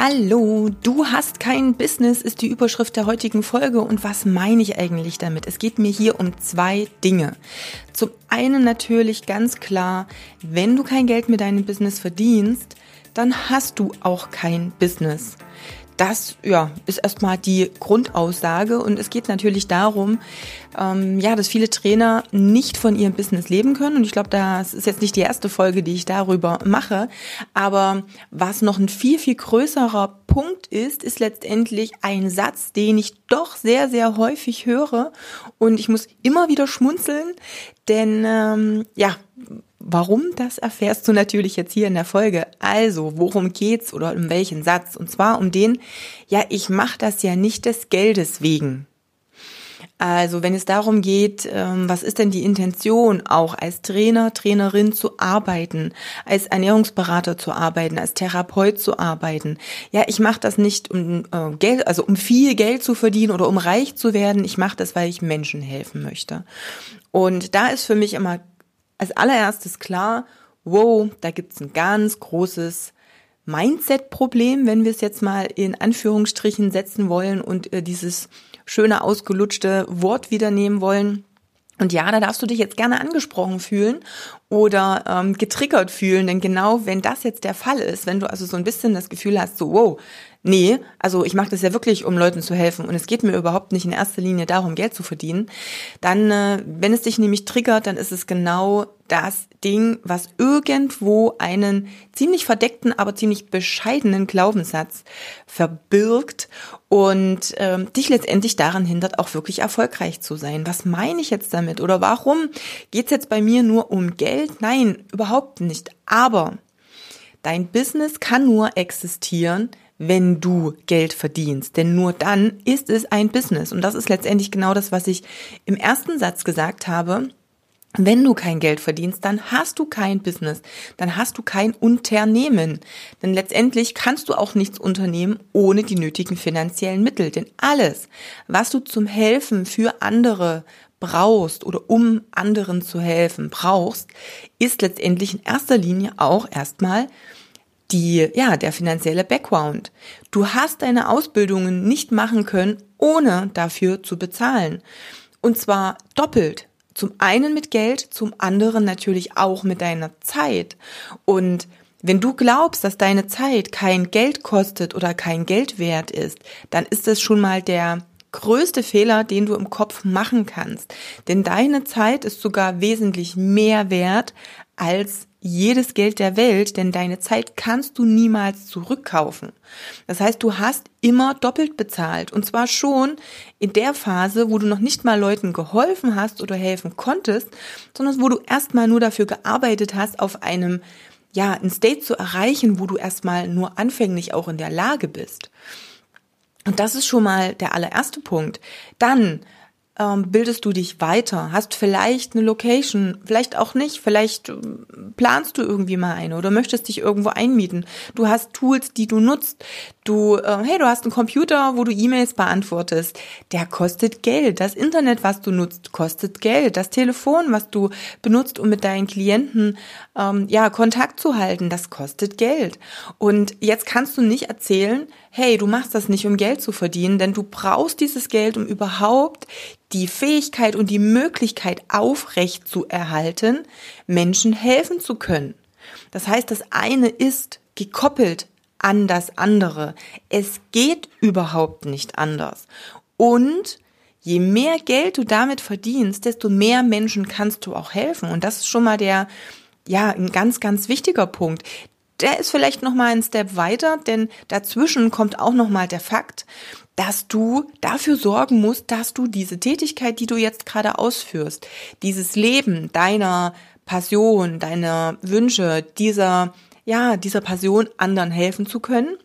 Hallo, du hast kein Business ist die Überschrift der heutigen Folge und was meine ich eigentlich damit? Es geht mir hier um zwei Dinge. Zum einen natürlich ganz klar, wenn du kein Geld mit deinem Business verdienst, dann hast du auch kein Business. Das ja, ist erstmal die Grundaussage. Und es geht natürlich darum, ähm, ja, dass viele Trainer nicht von ihrem Business leben können. Und ich glaube, das ist jetzt nicht die erste Folge, die ich darüber mache, aber was noch ein viel, viel größerer Punkt ist, ist letztendlich ein Satz, den ich doch sehr, sehr häufig höre. Und ich muss immer wieder schmunzeln, denn ähm, ja, Warum, das erfährst du natürlich jetzt hier in der Folge. Also, worum geht's oder um welchen Satz? Und zwar um den, ja, ich mache das ja nicht des Geldes wegen. Also, wenn es darum geht, ähm, was ist denn die Intention, auch als Trainer, Trainerin zu arbeiten, als Ernährungsberater zu arbeiten, als Therapeut zu arbeiten. Ja, ich mache das nicht um äh, Geld, also um viel Geld zu verdienen oder um reich zu werden. Ich mache das, weil ich Menschen helfen möchte. Und da ist für mich immer als allererstes klar, wow, da gibt's ein ganz großes Mindset-Problem, wenn wir es jetzt mal in Anführungsstrichen setzen wollen und äh, dieses schöne ausgelutschte Wort wieder nehmen wollen. Und ja, da darfst du dich jetzt gerne angesprochen fühlen oder ähm, getriggert fühlen, denn genau wenn das jetzt der Fall ist, wenn du also so ein bisschen das Gefühl hast, so wow, nee, also ich mache das ja wirklich, um Leuten zu helfen und es geht mir überhaupt nicht in erster Linie darum, Geld zu verdienen, dann, äh, wenn es dich nämlich triggert, dann ist es genau das Ding, was irgendwo einen ziemlich verdeckten, aber ziemlich bescheidenen Glaubenssatz verbirgt und ähm, dich letztendlich daran hindert, auch wirklich erfolgreich zu sein. Was meine ich jetzt damit? Oder warum geht's jetzt bei mir nur um Geld? Nein, überhaupt nicht. Aber dein Business kann nur existieren, wenn du Geld verdienst. Denn nur dann ist es ein Business. Und das ist letztendlich genau das, was ich im ersten Satz gesagt habe. Wenn du kein Geld verdienst, dann hast du kein Business, dann hast du kein Unternehmen. Denn letztendlich kannst du auch nichts unternehmen ohne die nötigen finanziellen Mittel. Denn alles, was du zum Helfen für andere brauchst oder um anderen zu helfen brauchst, ist letztendlich in erster Linie auch erstmal die, ja, der finanzielle Background. Du hast deine Ausbildungen nicht machen können, ohne dafür zu bezahlen. Und zwar doppelt. Zum einen mit Geld, zum anderen natürlich auch mit deiner Zeit. Und wenn du glaubst, dass deine Zeit kein Geld kostet oder kein Geld wert ist, dann ist das schon mal der größte Fehler, den du im Kopf machen kannst. Denn deine Zeit ist sogar wesentlich mehr wert als jedes Geld der Welt, denn deine Zeit kannst du niemals zurückkaufen. Das heißt, du hast immer doppelt bezahlt und zwar schon in der Phase, wo du noch nicht mal Leuten geholfen hast oder helfen konntest, sondern wo du erstmal nur dafür gearbeitet hast, auf einem ja, ein State zu erreichen, wo du erstmal nur anfänglich auch in der Lage bist. Und das ist schon mal der allererste Punkt. Dann ähm, bildest du dich weiter, hast vielleicht eine Location, vielleicht auch nicht, vielleicht ähm, planst du irgendwie mal eine oder möchtest dich irgendwo einmieten. Du hast Tools, die du nutzt. Du, äh, hey, du hast einen Computer, wo du E-Mails beantwortest. Der kostet Geld. Das Internet, was du nutzt, kostet Geld. Das Telefon, was du benutzt, um mit deinen Klienten ähm, ja Kontakt zu halten, das kostet Geld. Und jetzt kannst du nicht erzählen, hey, du machst das nicht, um Geld zu verdienen, denn du brauchst dieses Geld, um überhaupt die Fähigkeit und die Möglichkeit aufrecht zu erhalten, Menschen helfen zu können. Das heißt, das eine ist gekoppelt an das andere. Es geht überhaupt nicht anders. Und je mehr Geld du damit verdienst, desto mehr Menschen kannst du auch helfen. Und das ist schon mal der, ja, ein ganz, ganz wichtiger Punkt der ist vielleicht noch mal ein Step weiter, denn dazwischen kommt auch noch mal der Fakt, dass du dafür sorgen musst, dass du diese Tätigkeit, die du jetzt gerade ausführst, dieses Leben deiner Passion, deiner Wünsche, dieser ja, dieser Passion anderen helfen zu können,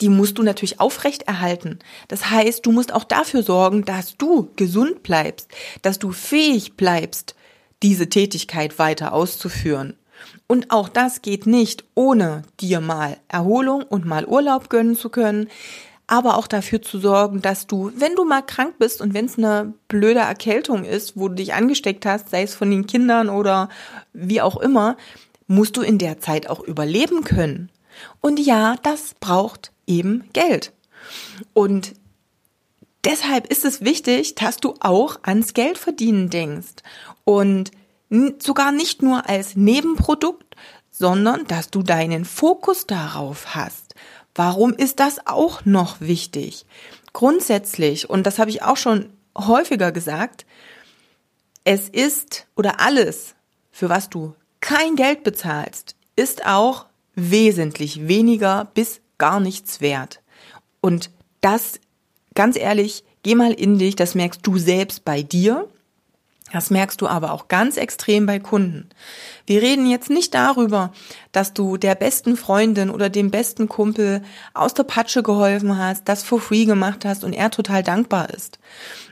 die musst du natürlich aufrechterhalten. Das heißt, du musst auch dafür sorgen, dass du gesund bleibst, dass du fähig bleibst, diese Tätigkeit weiter auszuführen. Und auch das geht nicht, ohne dir mal Erholung und mal Urlaub gönnen zu können, aber auch dafür zu sorgen, dass du, wenn du mal krank bist und wenn es eine blöde Erkältung ist, wo du dich angesteckt hast, sei es von den Kindern oder wie auch immer, musst du in der Zeit auch überleben können. Und ja, das braucht eben Geld. Und deshalb ist es wichtig, dass du auch ans Geld verdienen denkst. Und sogar nicht nur als Nebenprodukt, sondern dass du deinen Fokus darauf hast. Warum ist das auch noch wichtig? Grundsätzlich, und das habe ich auch schon häufiger gesagt, es ist oder alles, für was du kein Geld bezahlst, ist auch wesentlich weniger bis gar nichts wert. Und das, ganz ehrlich, geh mal in dich, das merkst du selbst bei dir. Das merkst du aber auch ganz extrem bei Kunden. Wir reden jetzt nicht darüber, dass du der besten Freundin oder dem besten Kumpel aus der Patsche geholfen hast, das for free gemacht hast und er total dankbar ist.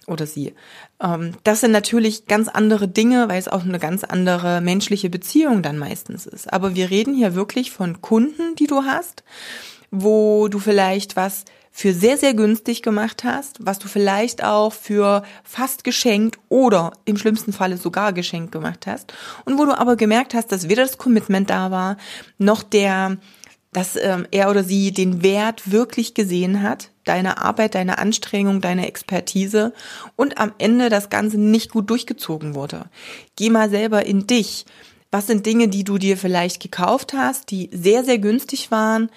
Oder sie. Ähm, das sind natürlich ganz andere Dinge, weil es auch eine ganz andere menschliche Beziehung dann meistens ist. Aber wir reden hier wirklich von Kunden, die du hast, wo du vielleicht was für sehr, sehr günstig gemacht hast, was du vielleicht auch für fast geschenkt oder im schlimmsten Falle sogar geschenkt gemacht hast und wo du aber gemerkt hast, dass weder das Commitment da war, noch der, dass ähm, er oder sie den Wert wirklich gesehen hat, deine Arbeit, deine Anstrengung, deine Expertise und am Ende das Ganze nicht gut durchgezogen wurde. Geh mal selber in dich. Was sind Dinge, die du dir vielleicht gekauft hast, die sehr, sehr günstig waren?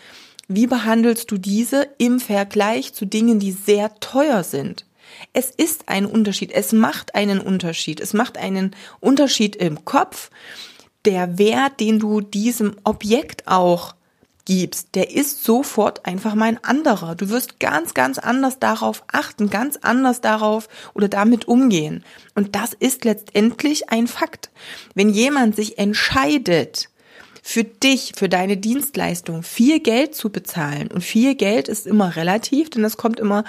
Wie behandelst du diese im Vergleich zu Dingen, die sehr teuer sind? Es ist ein Unterschied. Es macht einen Unterschied. Es macht einen Unterschied im Kopf. Der Wert, den du diesem Objekt auch gibst, der ist sofort einfach mal ein anderer. Du wirst ganz, ganz anders darauf achten, ganz anders darauf oder damit umgehen. Und das ist letztendlich ein Fakt. Wenn jemand sich entscheidet, für dich, für deine Dienstleistung viel Geld zu bezahlen. Und viel Geld ist immer relativ, denn das kommt immer,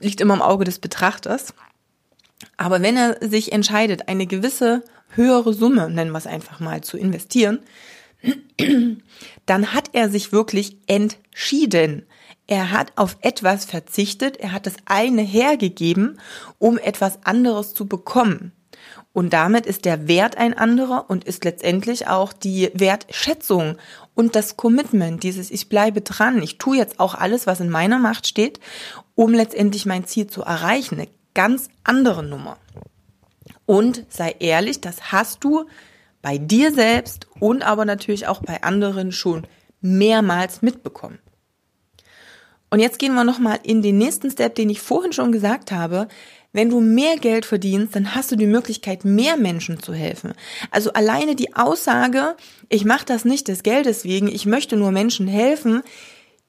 liegt immer im Auge des Betrachters. Aber wenn er sich entscheidet, eine gewisse höhere Summe, nennen wir es einfach mal, zu investieren, dann hat er sich wirklich entschieden. Er hat auf etwas verzichtet, er hat das eine hergegeben, um etwas anderes zu bekommen. Und damit ist der Wert ein anderer und ist letztendlich auch die Wertschätzung und das Commitment, dieses Ich bleibe dran, ich tue jetzt auch alles, was in meiner Macht steht, um letztendlich mein Ziel zu erreichen. Eine ganz andere Nummer. Und sei ehrlich, das hast du bei dir selbst und aber natürlich auch bei anderen schon mehrmals mitbekommen. Und jetzt gehen wir nochmal in den nächsten Step, den ich vorhin schon gesagt habe. Wenn du mehr Geld verdienst, dann hast du die Möglichkeit, mehr Menschen zu helfen. Also alleine die Aussage, ich mache das nicht des Geldes wegen, ich möchte nur Menschen helfen,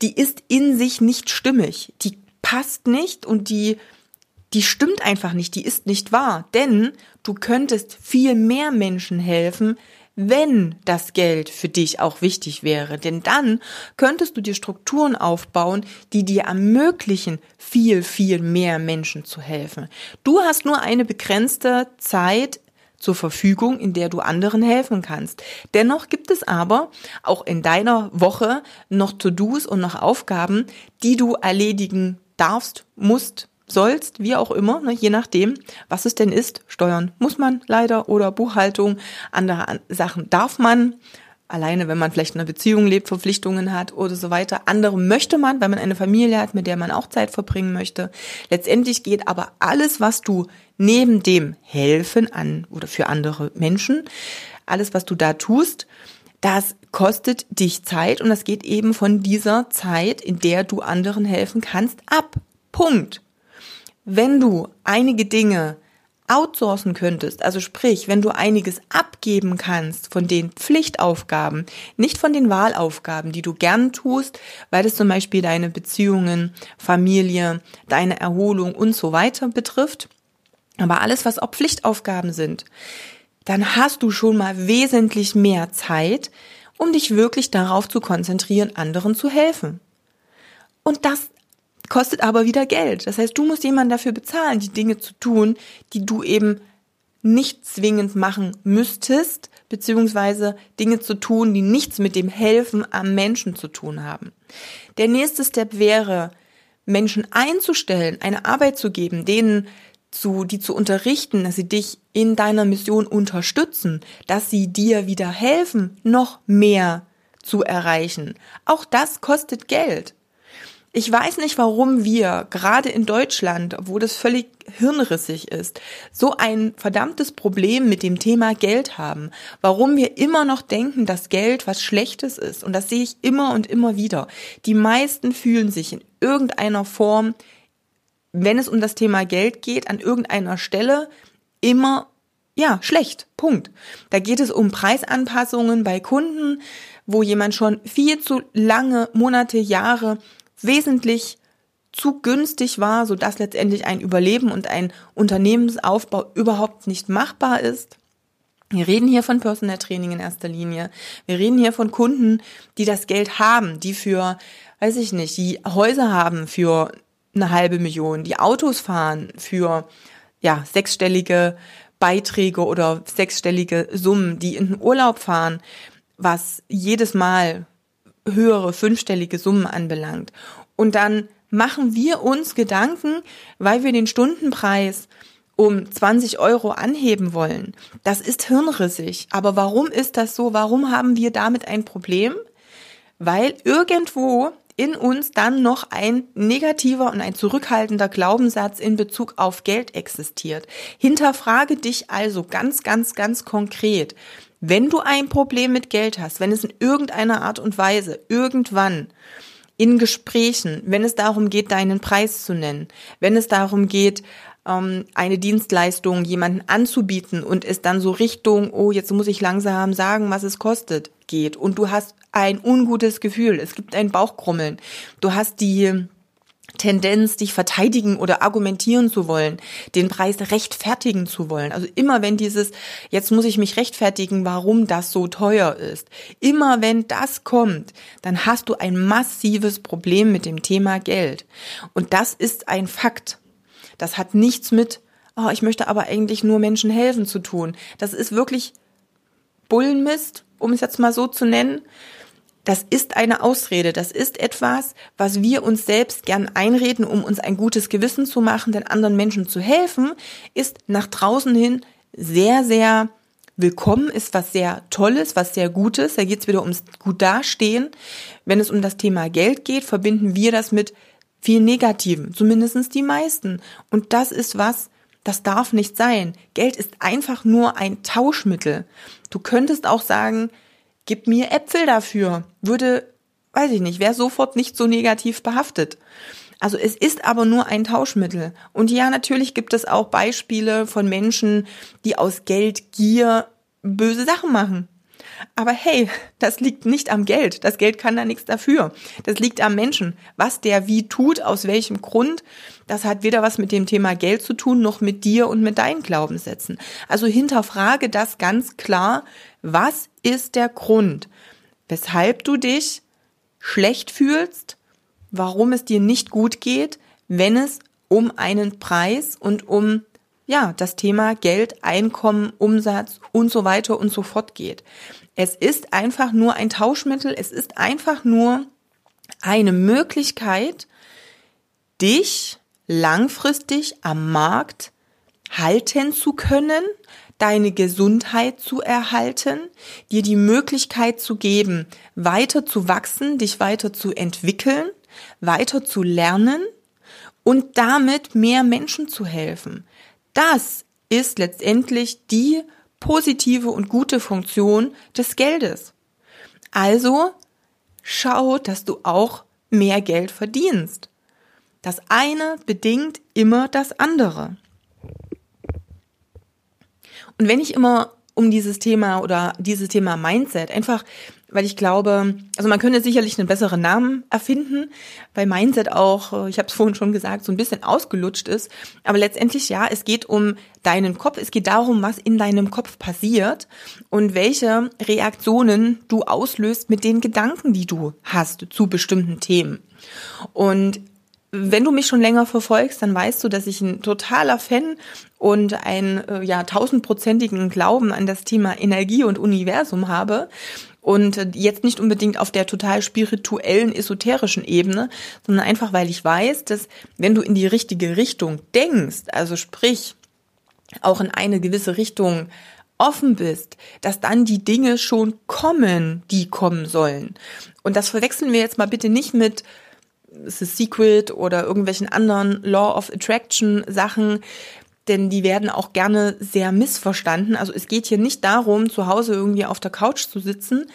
die ist in sich nicht stimmig. Die passt nicht und die, die stimmt einfach nicht, die ist nicht wahr. Denn du könntest viel mehr Menschen helfen, wenn das Geld für dich auch wichtig wäre. Denn dann könntest du dir Strukturen aufbauen, die dir ermöglichen, viel, viel mehr Menschen zu helfen. Du hast nur eine begrenzte Zeit zur Verfügung, in der du anderen helfen kannst. Dennoch gibt es aber auch in deiner Woche noch To-Dos und noch Aufgaben, die du erledigen darfst, musst, sollst, wie auch immer, ne, je nachdem, was es denn ist. Steuern muss man leider oder Buchhaltung, andere Sachen darf man. Alleine, wenn man vielleicht in einer Beziehung lebt, Verpflichtungen hat oder so weiter. Andere möchte man, weil man eine Familie hat, mit der man auch Zeit verbringen möchte. Letztendlich geht aber alles, was du neben dem Helfen an oder für andere Menschen, alles, was du da tust, das kostet dich Zeit und das geht eben von dieser Zeit, in der du anderen helfen kannst, ab. Punkt wenn du einige Dinge outsourcen könntest, also sprich, wenn du einiges abgeben kannst von den Pflichtaufgaben, nicht von den Wahlaufgaben, die du gern tust, weil es zum Beispiel deine Beziehungen, Familie, deine Erholung und so weiter betrifft, aber alles, was auch Pflichtaufgaben sind, dann hast du schon mal wesentlich mehr Zeit, um dich wirklich darauf zu konzentrieren, anderen zu helfen. Und das kostet aber wieder Geld. Das heißt, du musst jemanden dafür bezahlen, die Dinge zu tun, die du eben nicht zwingend machen müsstest, beziehungsweise Dinge zu tun, die nichts mit dem Helfen am Menschen zu tun haben. Der nächste Step wäre, Menschen einzustellen, eine Arbeit zu geben, denen zu, die zu unterrichten, dass sie dich in deiner Mission unterstützen, dass sie dir wieder helfen, noch mehr zu erreichen. Auch das kostet Geld. Ich weiß nicht, warum wir gerade in Deutschland, wo das völlig hirnrissig ist, so ein verdammtes Problem mit dem Thema Geld haben. Warum wir immer noch denken, dass Geld was Schlechtes ist. Und das sehe ich immer und immer wieder. Die meisten fühlen sich in irgendeiner Form, wenn es um das Thema Geld geht, an irgendeiner Stelle immer ja, schlecht. Punkt. Da geht es um Preisanpassungen bei Kunden, wo jemand schon viel zu lange Monate, Jahre wesentlich zu günstig war, so dass letztendlich ein Überleben und ein Unternehmensaufbau überhaupt nicht machbar ist. Wir reden hier von Personal Training in erster Linie. Wir reden hier von Kunden, die das Geld haben, die für, weiß ich nicht, die Häuser haben für eine halbe Million, die Autos fahren für, ja, sechsstellige Beiträge oder sechsstellige Summen, die in den Urlaub fahren, was jedes Mal höhere fünfstellige Summen anbelangt. Und dann machen wir uns Gedanken, weil wir den Stundenpreis um 20 Euro anheben wollen. Das ist hirnrissig. Aber warum ist das so? Warum haben wir damit ein Problem? Weil irgendwo in uns dann noch ein negativer und ein zurückhaltender Glaubenssatz in Bezug auf Geld existiert. Hinterfrage dich also ganz, ganz, ganz konkret. Wenn du ein Problem mit Geld hast, wenn es in irgendeiner Art und Weise irgendwann in Gesprächen, wenn es darum geht, deinen Preis zu nennen, wenn es darum geht, ähm, eine Dienstleistung jemanden anzubieten und es dann so Richtung, oh, jetzt muss ich langsam sagen, was es kostet, geht. Und du hast ein ungutes Gefühl, es gibt ein Bauchkrummeln, du hast die Tendenz, dich verteidigen oder argumentieren zu wollen, den Preis rechtfertigen zu wollen. Also immer wenn dieses, jetzt muss ich mich rechtfertigen, warum das so teuer ist, immer wenn das kommt, dann hast du ein massives Problem mit dem Thema Geld. Und das ist ein Fakt. Das hat nichts mit, oh, ich möchte aber eigentlich nur Menschen helfen zu tun. Das ist wirklich Bullenmist, um es jetzt mal so zu nennen das ist eine Ausrede, das ist etwas, was wir uns selbst gern einreden, um uns ein gutes Gewissen zu machen, den anderen Menschen zu helfen, ist nach draußen hin sehr, sehr willkommen, ist was sehr Tolles, was sehr Gutes. Da geht es wieder ums gut dastehen. Wenn es um das Thema Geld geht, verbinden wir das mit viel Negativen, zumindestens die meisten. Und das ist was, das darf nicht sein. Geld ist einfach nur ein Tauschmittel. Du könntest auch sagen, gib mir Äpfel dafür, würde, weiß ich nicht, wäre sofort nicht so negativ behaftet. Also es ist aber nur ein Tauschmittel. Und ja, natürlich gibt es auch Beispiele von Menschen, die aus Geldgier böse Sachen machen. Aber hey, das liegt nicht am Geld. Das Geld kann da nichts dafür. Das liegt am Menschen. Was der wie tut, aus welchem Grund, das hat weder was mit dem Thema Geld zu tun, noch mit dir und mit deinen Glaubenssätzen. Also hinterfrage das ganz klar. Was ist der Grund, weshalb du dich schlecht fühlst, warum es dir nicht gut geht, wenn es um einen Preis und um ja, das Thema Geld, Einkommen, Umsatz und so weiter und so fort geht. Es ist einfach nur ein Tauschmittel, es ist einfach nur eine Möglichkeit, dich langfristig am Markt halten zu können, deine Gesundheit zu erhalten, dir die Möglichkeit zu geben, weiter zu wachsen, dich weiter zu entwickeln, weiter zu lernen und damit mehr Menschen zu helfen. Das ist letztendlich die positive und gute Funktion des Geldes. Also schau, dass du auch mehr Geld verdienst. Das eine bedingt immer das andere. Und wenn ich immer um dieses Thema oder dieses Thema Mindset einfach weil ich glaube, also man könnte sicherlich einen besseren Namen erfinden, weil Mindset auch, äh, ich habe es vorhin schon gesagt, so ein bisschen ausgelutscht ist. Aber letztendlich ja, es geht um deinen Kopf, es geht darum, was in deinem Kopf passiert und welche Reaktionen du auslöst mit den Gedanken, die du hast zu bestimmten Themen. Und wenn du mich schon länger verfolgst, dann weißt du, dass ich ein totaler Fan und einen äh, ja tausendprozentigen Glauben an das Thema Energie und Universum habe. Und jetzt nicht unbedingt auf der total spirituellen, esoterischen Ebene, sondern einfach, weil ich weiß, dass wenn du in die richtige Richtung denkst, also sprich, auch in eine gewisse Richtung offen bist, dass dann die Dinge schon kommen, die kommen sollen. Und das verwechseln wir jetzt mal bitte nicht mit The Secret oder irgendwelchen anderen Law of Attraction Sachen, denn die werden auch gerne sehr missverstanden. Also es geht hier nicht darum, zu Hause irgendwie auf der Couch zu sitzen,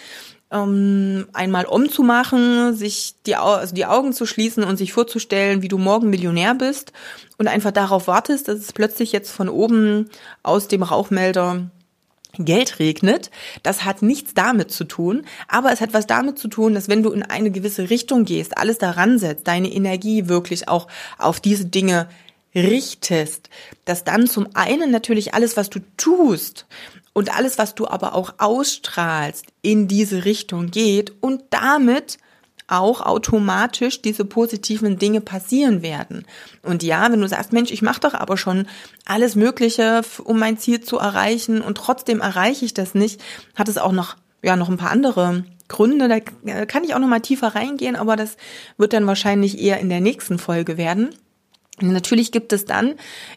ähm, einmal umzumachen, sich die, also die Augen zu schließen und sich vorzustellen, wie du morgen Millionär bist und einfach darauf wartest, dass es plötzlich jetzt von oben aus dem Rauchmelder Geld regnet. Das hat nichts damit zu tun, aber es hat was damit zu tun, dass wenn du in eine gewisse Richtung gehst, alles daran setzt, deine Energie wirklich auch auf diese Dinge richtest, dass dann zum einen natürlich alles, was du tust und alles, was du aber auch ausstrahlst, in diese Richtung geht und damit auch automatisch diese positiven Dinge passieren werden. Und ja, wenn du sagst, Mensch, ich mache doch aber schon alles Mögliche, um mein Ziel zu erreichen und trotzdem erreiche ich das nicht, hat es auch noch ja noch ein paar andere Gründe. Da kann ich auch noch mal tiefer reingehen, aber das wird dann wahrscheinlich eher in der nächsten Folge werden. Natürlich gibt es dann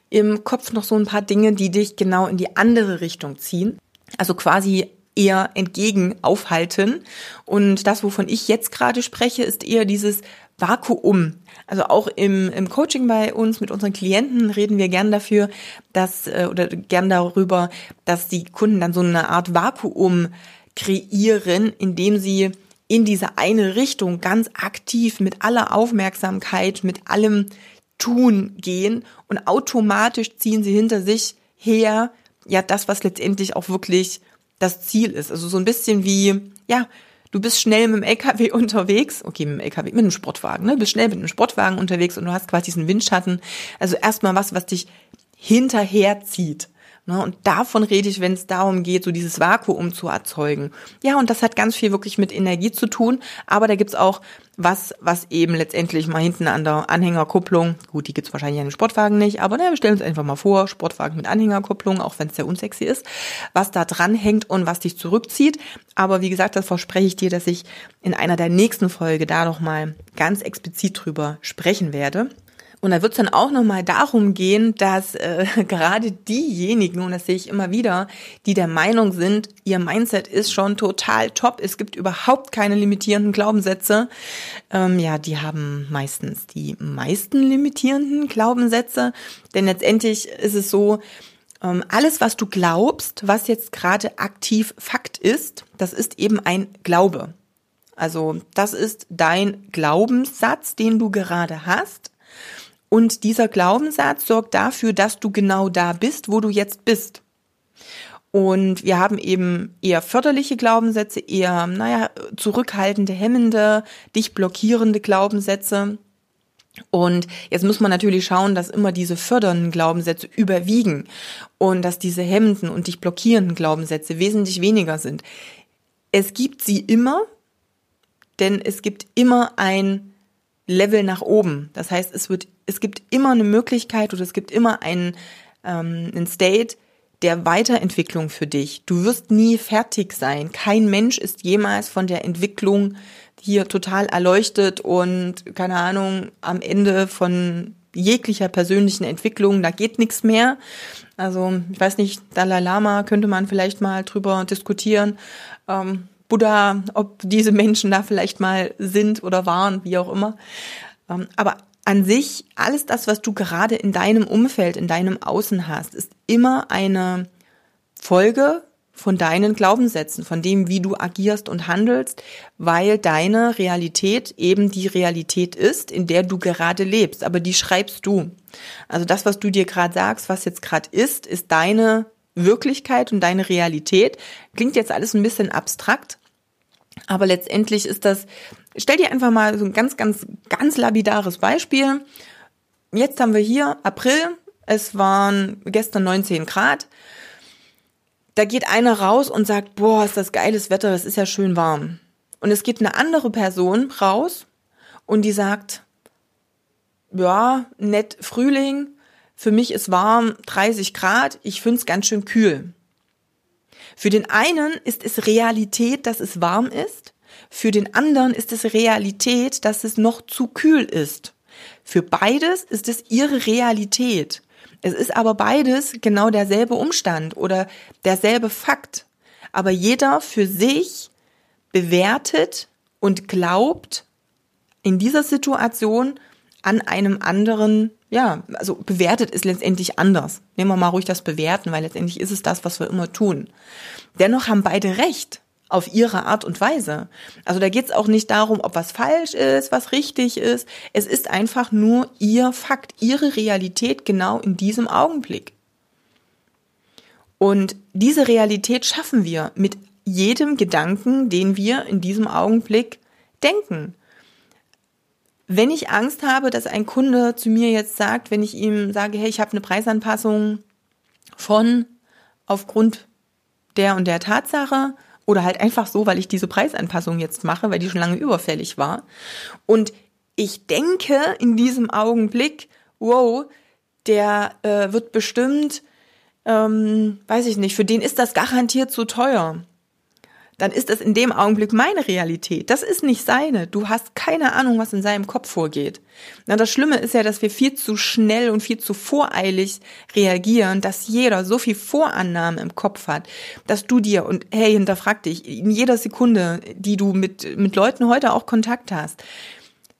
im Kopf noch so ein paar Dinge, die dich genau in die andere Richtung ziehen. Also quasi eher entgegen aufhalten. Und das, wovon ich jetzt gerade spreche, ist eher dieses Vakuum. Also auch im, im Coaching bei uns mit unseren Klienten reden wir gern dafür, dass äh, oder gern darüber, dass die Kunden dann so eine Art Vakuum kreieren, indem sie in diese eine Richtung ganz aktiv mit aller Aufmerksamkeit, mit allem Tun gehen und automatisch ziehen sie hinter sich her, ja, das, was letztendlich auch wirklich das Ziel ist. Also so ein bisschen wie, ja, du bist schnell mit dem LKW unterwegs, okay, mit dem LKW, mit einem Sportwagen, ne? Du bist schnell mit einem Sportwagen unterwegs und du hast quasi diesen Windschatten. Also erstmal was, was dich hinterherzieht. Ne? Und davon rede ich, wenn es darum geht, so dieses Vakuum zu erzeugen. Ja, und das hat ganz viel wirklich mit Energie zu tun, aber da gibt's auch was, was eben letztendlich mal hinten an der Anhängerkupplung, gut, die gibt's wahrscheinlich an den Sportwagen nicht, aber na, wir stellen uns einfach mal vor, Sportwagen mit Anhängerkupplung, auch wenn es sehr unsexy ist, was da dran hängt und was dich zurückzieht. Aber wie gesagt, das verspreche ich dir, dass ich in einer der nächsten Folge da noch mal ganz explizit drüber sprechen werde. Und da wird es dann auch nochmal darum gehen, dass äh, gerade diejenigen, und das sehe ich immer wieder, die der Meinung sind, ihr Mindset ist schon total top, es gibt überhaupt keine limitierenden Glaubenssätze, ähm, ja, die haben meistens die meisten limitierenden Glaubenssätze. Denn letztendlich ist es so, ähm, alles, was du glaubst, was jetzt gerade aktiv Fakt ist, das ist eben ein Glaube. Also das ist dein Glaubenssatz, den du gerade hast. Und dieser Glaubenssatz sorgt dafür, dass du genau da bist, wo du jetzt bist. Und wir haben eben eher förderliche Glaubenssätze, eher, naja, zurückhaltende, hemmende, dich blockierende Glaubenssätze. Und jetzt muss man natürlich schauen, dass immer diese fördernden Glaubenssätze überwiegen und dass diese hemmenden und dich blockierenden Glaubenssätze wesentlich weniger sind. Es gibt sie immer, denn es gibt immer ein Level nach oben. Das heißt, es wird, es gibt immer eine Möglichkeit oder es gibt immer einen, ähm, einen State der Weiterentwicklung für dich. Du wirst nie fertig sein. Kein Mensch ist jemals von der Entwicklung hier total erleuchtet und keine Ahnung am Ende von jeglicher persönlichen Entwicklung, da geht nichts mehr. Also ich weiß nicht, Dalai Lama könnte man vielleicht mal drüber diskutieren. Ähm, Buddha, ob diese Menschen da vielleicht mal sind oder waren, wie auch immer. Ähm, aber an sich, alles das, was du gerade in deinem Umfeld, in deinem Außen hast, ist immer eine Folge von deinen Glaubenssätzen, von dem, wie du agierst und handelst, weil deine Realität eben die Realität ist, in der du gerade lebst, aber die schreibst du. Also das, was du dir gerade sagst, was jetzt gerade ist, ist deine Wirklichkeit und deine Realität. Klingt jetzt alles ein bisschen abstrakt, aber letztendlich ist das, stell dir einfach mal so ein ganz, ganz, ganz labidares Beispiel. Jetzt haben wir hier April, es waren gestern 19 Grad. Da geht einer raus und sagt, boah, ist das geiles Wetter, das ist ja schön warm. Und es geht eine andere Person raus und die sagt, ja, nett Frühling, für mich ist warm 30 Grad, ich find's ganz schön kühl. Für den einen ist es Realität, dass es warm ist, für den anderen ist es Realität, dass es noch zu kühl ist. Für beides ist es ihre Realität. Es ist aber beides genau derselbe Umstand oder derselbe Fakt. Aber jeder für sich bewertet und glaubt in dieser Situation an einem anderen, ja, also bewertet ist letztendlich anders. Nehmen wir mal ruhig das Bewerten, weil letztendlich ist es das, was wir immer tun. Dennoch haben beide recht auf ihre Art und Weise. Also da geht es auch nicht darum, ob was falsch ist, was richtig ist. Es ist einfach nur ihr Fakt, ihre Realität genau in diesem Augenblick. Und diese Realität schaffen wir mit jedem Gedanken, den wir in diesem Augenblick denken. Wenn ich Angst habe, dass ein Kunde zu mir jetzt sagt, wenn ich ihm sage, hey, ich habe eine Preisanpassung von aufgrund der und der Tatsache oder halt einfach so, weil ich diese Preisanpassung jetzt mache, weil die schon lange überfällig war. Und ich denke in diesem Augenblick, wow, der äh, wird bestimmt, ähm, weiß ich nicht, für den ist das garantiert zu teuer dann ist das in dem Augenblick meine Realität. Das ist nicht seine. Du hast keine Ahnung, was in seinem Kopf vorgeht. Na, das Schlimme ist ja, dass wir viel zu schnell und viel zu voreilig reagieren, dass jeder so viel Vorannahmen im Kopf hat, dass du dir und hey, hinterfrag dich in jeder Sekunde, die du mit, mit Leuten heute auch Kontakt hast.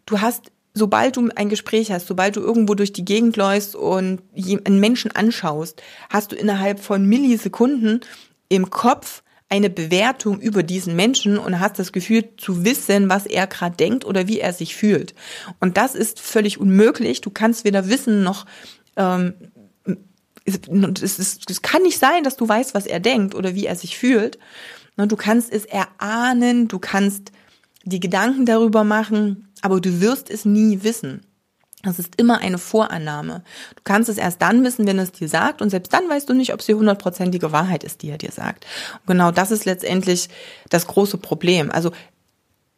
Du hast sobald du ein Gespräch hast, sobald du irgendwo durch die Gegend läufst und einen Menschen anschaust, hast du innerhalb von Millisekunden im Kopf eine Bewertung über diesen Menschen und hast das Gefühl zu wissen, was er gerade denkt oder wie er sich fühlt. Und das ist völlig unmöglich. Du kannst weder wissen noch ähm, es, ist, es kann nicht sein, dass du weißt, was er denkt oder wie er sich fühlt. Du kannst es erahnen, du kannst die Gedanken darüber machen, aber du wirst es nie wissen. Das ist immer eine Vorannahme. Du kannst es erst dann wissen, wenn es dir sagt und selbst dann weißt du nicht, ob es die hundertprozentige Wahrheit ist, die er dir sagt. Und genau das ist letztendlich das große Problem. Also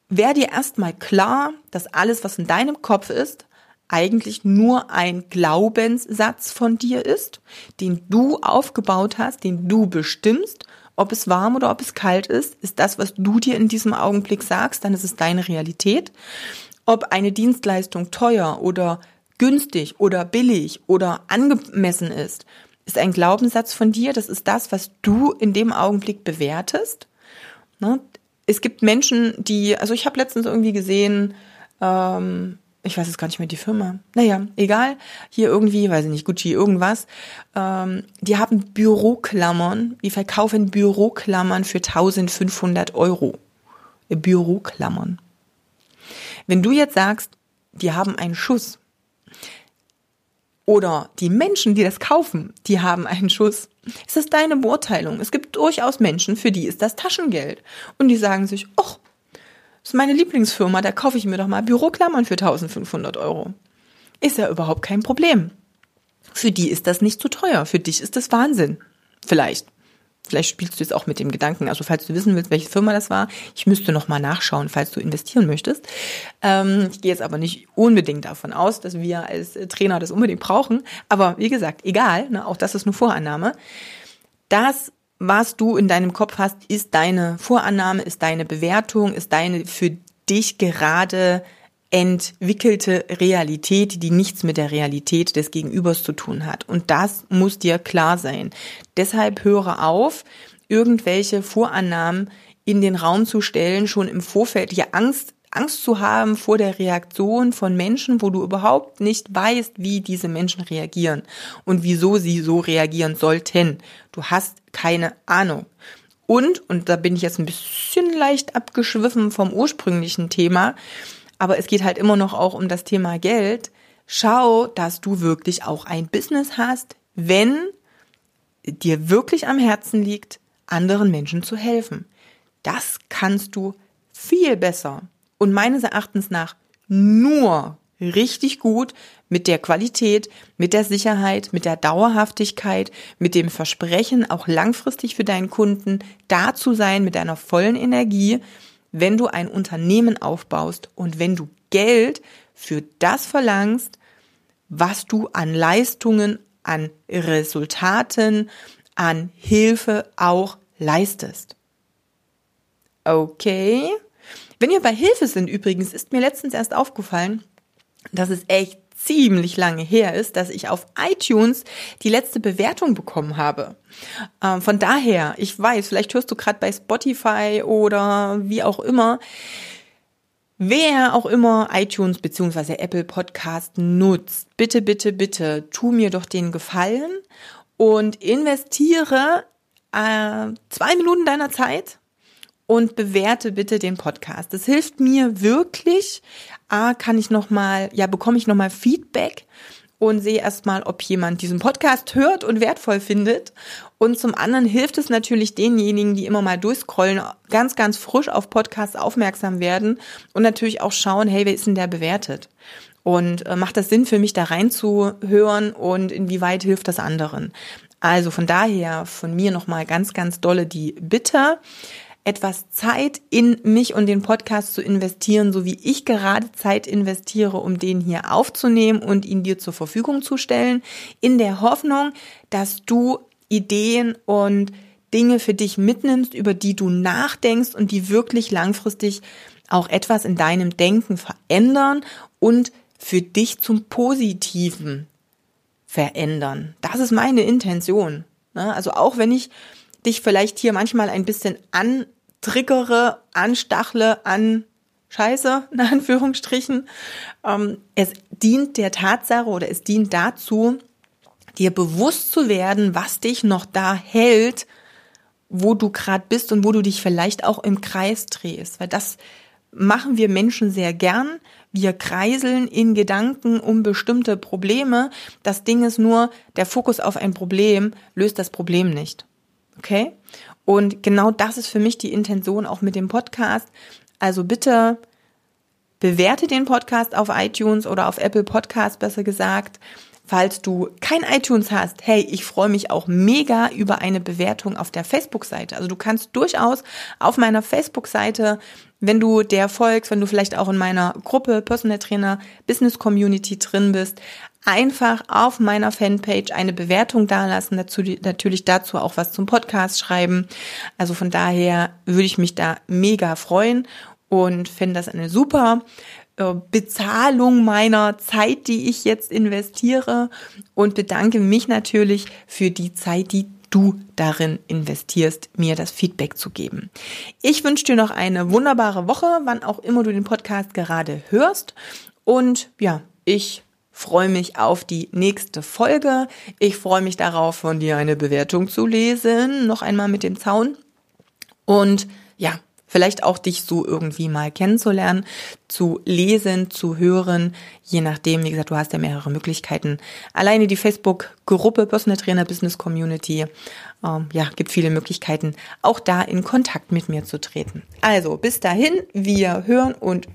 wär dir erstmal klar, dass alles, was in deinem Kopf ist, eigentlich nur ein Glaubenssatz von dir ist, den du aufgebaut hast, den du bestimmst ob es warm oder ob es kalt ist, ist das, was du dir in diesem Augenblick sagst, dann ist es deine Realität ob eine Dienstleistung teuer oder günstig oder billig oder angemessen ist, ist ein Glaubenssatz von dir. Das ist das, was du in dem Augenblick bewertest. Ne? Es gibt Menschen, die, also ich habe letztens irgendwie gesehen, ähm, ich weiß jetzt gar nicht mehr die Firma. Naja, egal. Hier irgendwie, weiß ich nicht, Gucci, irgendwas. Ähm, die haben Büroklammern, die verkaufen Büroklammern für 1500 Euro. Büroklammern. Wenn du jetzt sagst, die haben einen Schuss oder die Menschen, die das kaufen, die haben einen Schuss, ist das deine Beurteilung. Es gibt durchaus Menschen, für die ist das Taschengeld. Und die sagen sich, ach, das ist meine Lieblingsfirma, da kaufe ich mir doch mal Büroklammern für 1500 Euro. Ist ja überhaupt kein Problem. Für die ist das nicht zu teuer. Für dich ist das Wahnsinn. Vielleicht. Vielleicht spielst du jetzt auch mit dem Gedanken. Also falls du wissen willst, welche Firma das war, ich müsste noch mal nachschauen, falls du investieren möchtest. Ähm, ich gehe jetzt aber nicht unbedingt davon aus, dass wir als Trainer das unbedingt brauchen. Aber wie gesagt, egal, ne, auch das ist eine Vorannahme. Das, was du in deinem Kopf hast, ist deine Vorannahme, ist deine Bewertung, ist deine für dich gerade entwickelte Realität, die nichts mit der Realität des Gegenübers zu tun hat. Und das muss dir klar sein. Deshalb höre auf, irgendwelche Vorannahmen in den Raum zu stellen, schon im Vorfeld dir Angst Angst zu haben vor der Reaktion von Menschen, wo du überhaupt nicht weißt, wie diese Menschen reagieren und wieso sie so reagieren sollten. Du hast keine Ahnung. Und, und da bin ich jetzt ein bisschen leicht abgeschwiffen vom ursprünglichen Thema, aber es geht halt immer noch auch um das Thema Geld. Schau, dass du wirklich auch ein Business hast, wenn dir wirklich am Herzen liegt, anderen Menschen zu helfen. Das kannst du viel besser und meines Erachtens nach nur richtig gut mit der Qualität, mit der Sicherheit, mit der Dauerhaftigkeit, mit dem Versprechen, auch langfristig für deinen Kunden da zu sein, mit deiner vollen Energie, wenn du ein Unternehmen aufbaust und wenn du Geld für das verlangst, was du an Leistungen, an Resultaten, an Hilfe auch leistest. Okay. Wenn wir bei Hilfe sind übrigens, ist mir letztens erst aufgefallen, dass es echt ziemlich lange her ist, dass ich auf iTunes die letzte Bewertung bekommen habe. Ähm, von daher, ich weiß, vielleicht hörst du gerade bei Spotify oder wie auch immer, Wer auch immer iTunes bzw. Apple Podcast nutzt, bitte, bitte, bitte, tu mir doch den Gefallen und investiere äh, zwei Minuten deiner Zeit und bewerte bitte den Podcast. Das hilft mir wirklich. A, kann ich noch mal, ja, bekomme ich noch mal Feedback und sehe erstmal, ob jemand diesen Podcast hört und wertvoll findet. Und zum anderen hilft es natürlich denjenigen, die immer mal durchscrollen, ganz, ganz frisch auf Podcasts aufmerksam werden und natürlich auch schauen, hey, wer ist denn der bewertet? Und äh, macht das Sinn für mich, da reinzuhören und inwieweit hilft das anderen? Also von daher von mir nochmal ganz, ganz dolle die Bitte etwas Zeit in mich und den Podcast zu investieren, so wie ich gerade Zeit investiere, um den hier aufzunehmen und ihn dir zur Verfügung zu stellen, in der Hoffnung, dass du Ideen und Dinge für dich mitnimmst, über die du nachdenkst und die wirklich langfristig auch etwas in deinem Denken verändern und für dich zum Positiven verändern. Das ist meine Intention. Ne? Also auch wenn ich dich vielleicht hier manchmal ein bisschen antriggere, anstachle, an Scheiße, in Anführungsstrichen. Ähm, es dient der Tatsache oder es dient dazu, dir bewusst zu werden, was dich noch da hält, wo du gerade bist und wo du dich vielleicht auch im Kreis drehst. Weil das machen wir Menschen sehr gern. Wir kreiseln in Gedanken um bestimmte Probleme. Das Ding ist nur, der Fokus auf ein Problem löst das Problem nicht. Okay? Und genau das ist für mich die Intention auch mit dem Podcast. Also bitte bewerte den Podcast auf iTunes oder auf Apple Podcast besser gesagt. Falls du kein iTunes hast, hey, ich freue mich auch mega über eine Bewertung auf der Facebook-Seite. Also du kannst durchaus auf meiner Facebook-Seite, wenn du der folgst, wenn du vielleicht auch in meiner Gruppe Personal Trainer Business Community drin bist, einfach auf meiner Fanpage eine Bewertung dalassen, dazu, natürlich dazu auch was zum Podcast schreiben. Also von daher würde ich mich da mega freuen und finde das eine super äh, Bezahlung meiner Zeit, die ich jetzt investiere und bedanke mich natürlich für die Zeit, die du darin investierst, mir das Feedback zu geben. Ich wünsche dir noch eine wunderbare Woche, wann auch immer du den Podcast gerade hörst. Und ja, ich freue mich auf die nächste Folge. Ich freue mich darauf, von dir eine Bewertung zu lesen. Noch einmal mit dem Zaun. Und ja, vielleicht auch dich so irgendwie mal kennenzulernen, zu lesen, zu hören, je nachdem, wie gesagt, du hast ja mehrere Möglichkeiten. Alleine die Facebook-Gruppe Personal Trainer Business Community, ähm, ja, gibt viele Möglichkeiten, auch da in Kontakt mit mir zu treten. Also, bis dahin, wir hören und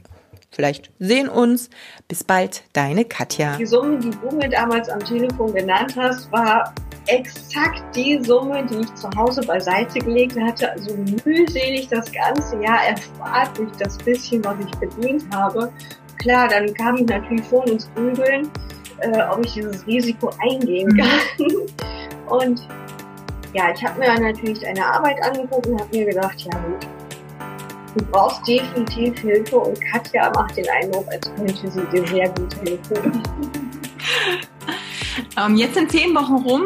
vielleicht sehen uns. Bis bald, deine Katja. Die Summe, die du mir damals am Telefon genannt hast, war exakt die Summe, die ich zu Hause beiseite gelegt hatte. Also mühselig das ganze Jahr erspart durch das bisschen, was ich verdient habe. Klar, dann kam ich natürlich schon ins Grübeln, äh, ob ich dieses Risiko eingehen mhm. kann. Und ja, ich habe mir natürlich deine Arbeit angeguckt und habe mir gedacht, ja gut, Du brauchst definitiv Hilfe und Katja macht den Eindruck, als könnte sie dir sehr gut helfen. ähm, jetzt sind zehn Wochen rum.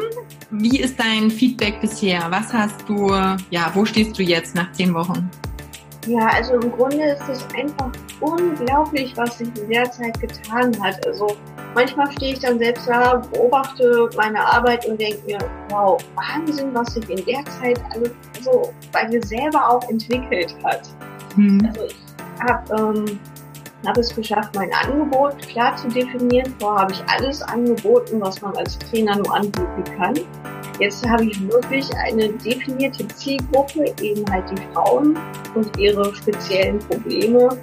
Wie ist dein Feedback bisher? Was hast du, ja, wo stehst du jetzt nach zehn Wochen? Ja, also im Grunde ist es einfach unglaublich, was sich in der Zeit getan hat. Also manchmal stehe ich dann selbst da, beobachte meine Arbeit und denke mir, wow, Wahnsinn, was sich in der Zeit alles so bei mir selber auch entwickelt hat. Mhm. Also ich habe ähm, hab es geschafft, mein Angebot klar zu definieren. Vorher habe ich alles angeboten, was man als Trainer nur anbieten kann. Jetzt habe ich wirklich eine definierte Zielgruppe, eben halt die Frauen und ihre speziellen Probleme